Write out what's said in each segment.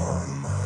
Burn.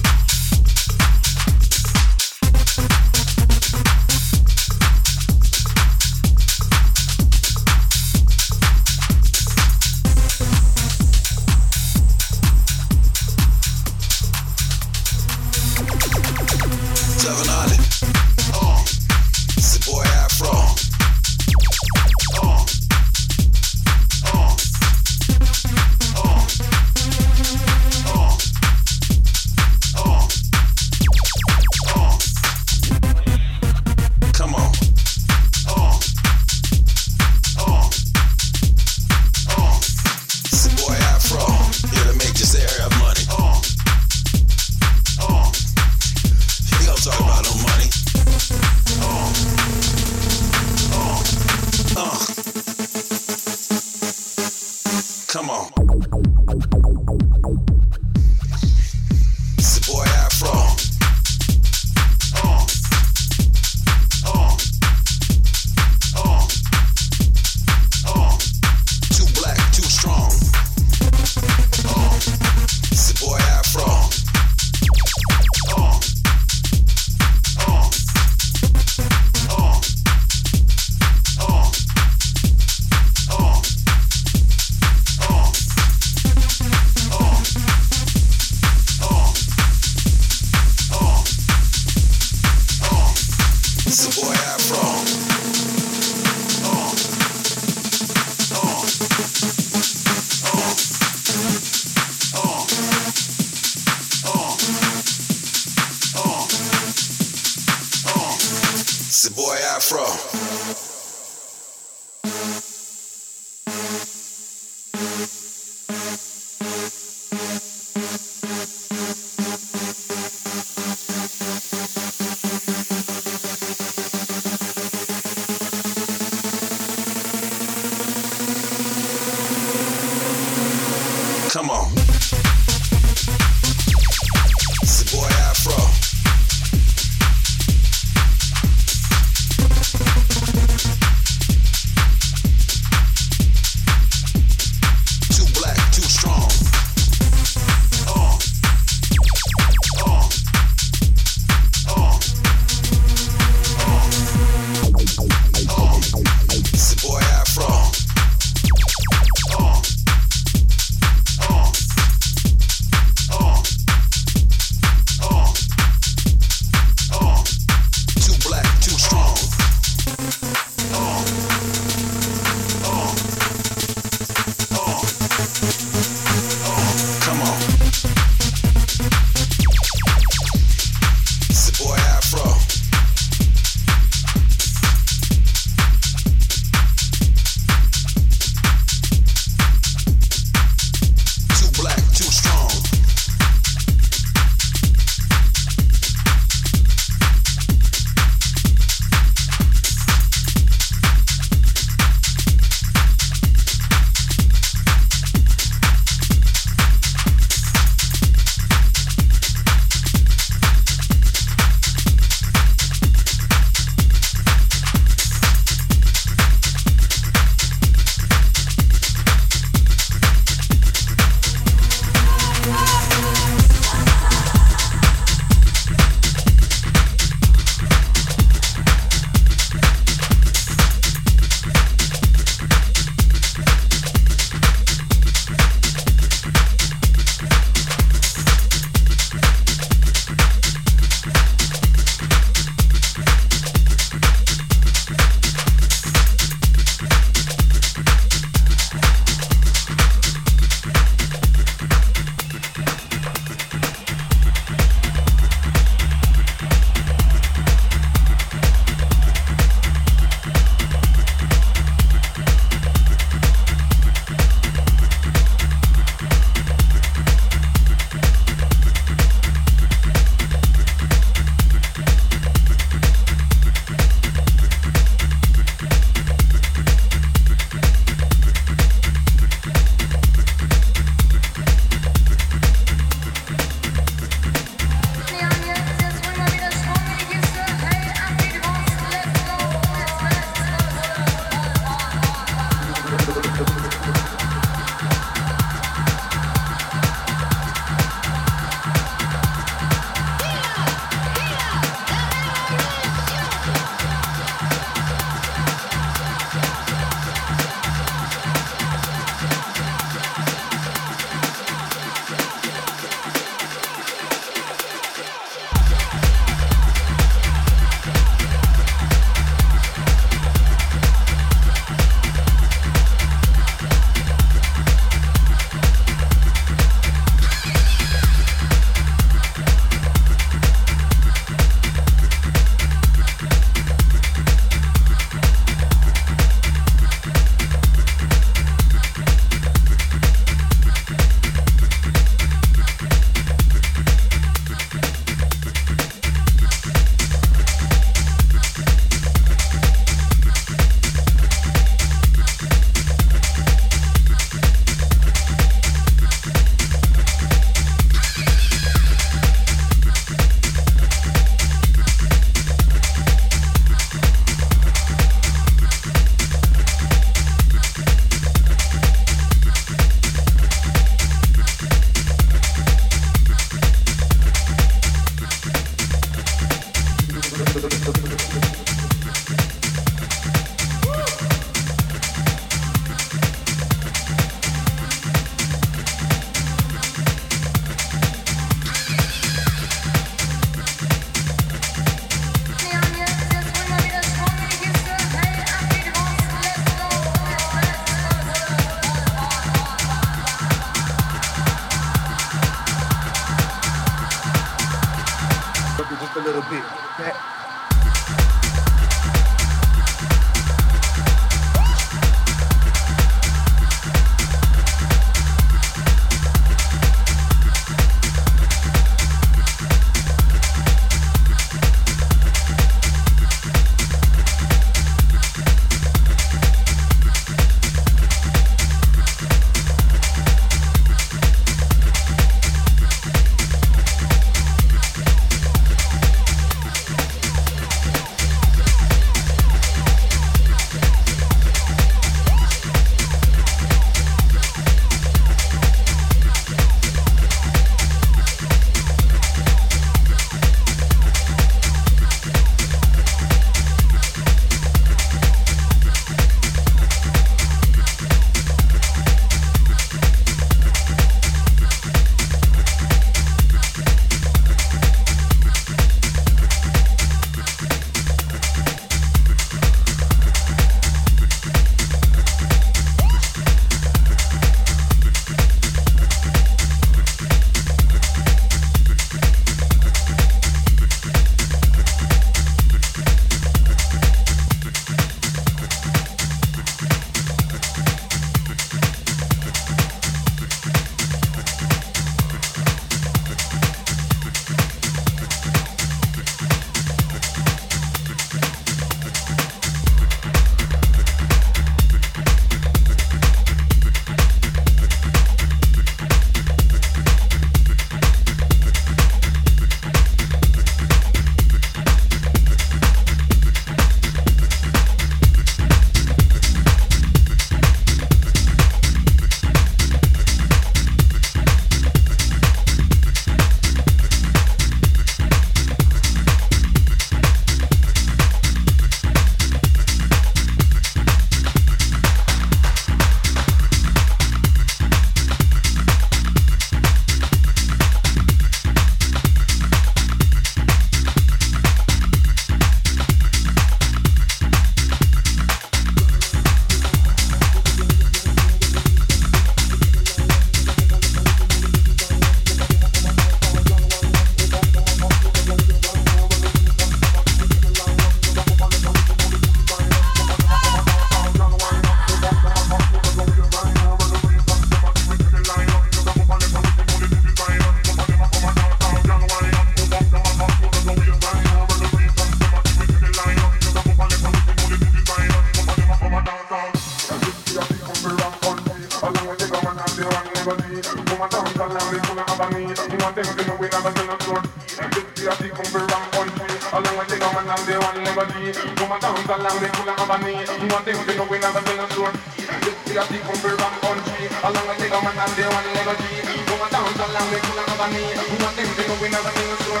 See a people from country. Along a take a man and they one legal G Go a down to land, we cool and have a knee Who want them, they know we never knew so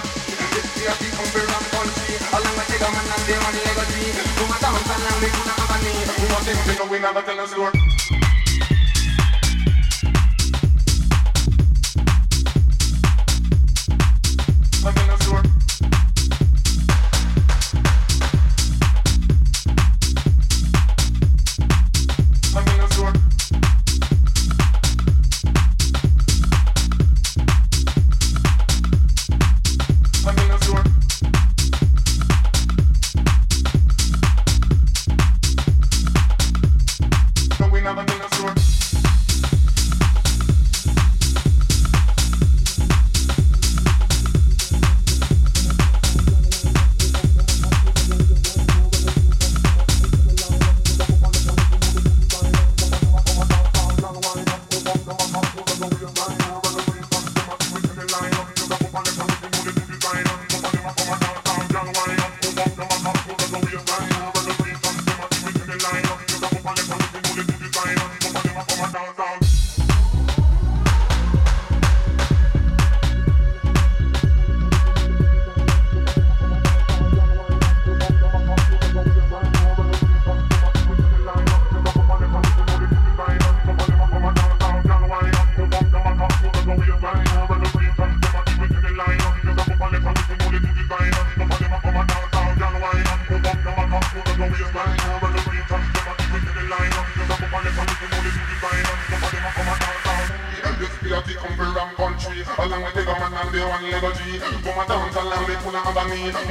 See a people from country. Along a take a man and they one legal G Go a down to land, we cool not have a knee Who want them, they know we never tell us so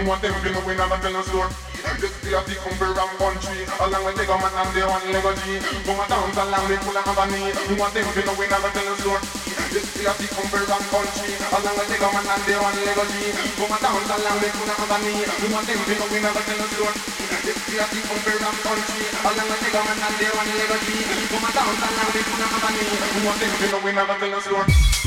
me Want them we never tell a story This is the compare and country Along with the government and the one Lego G. Come a dance along the full of me Want them to know we never tell a story This is the compare and country Along with the government and the one Lego G. Come a dance along the full of me Want them to know we never tell a story This is the compare and country Along with the government and the one Lego G. Come a dance along the full of me Want them to know we never tell a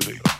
electricity.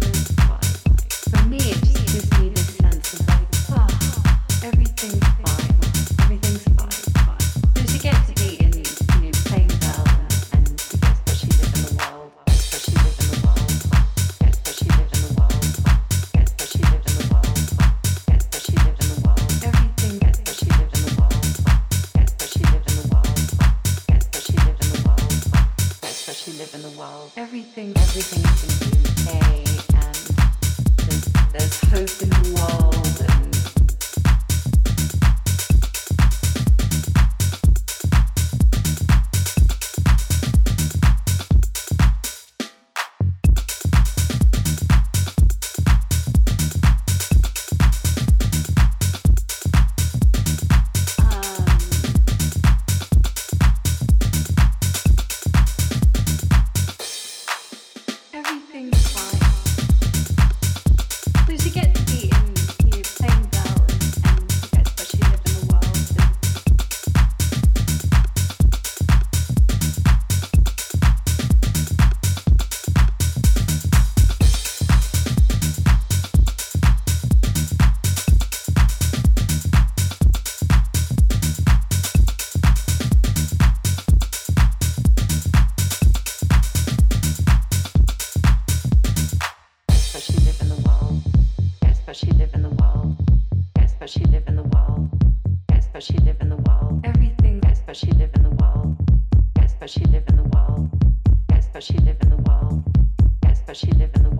but she live in the world. Yes, but she live in the world. Yes, but she live in the world. Everything. Yes, but she live in the world. Yes, but she live in the world. Yes, but she live in the world. Yes, but she live in the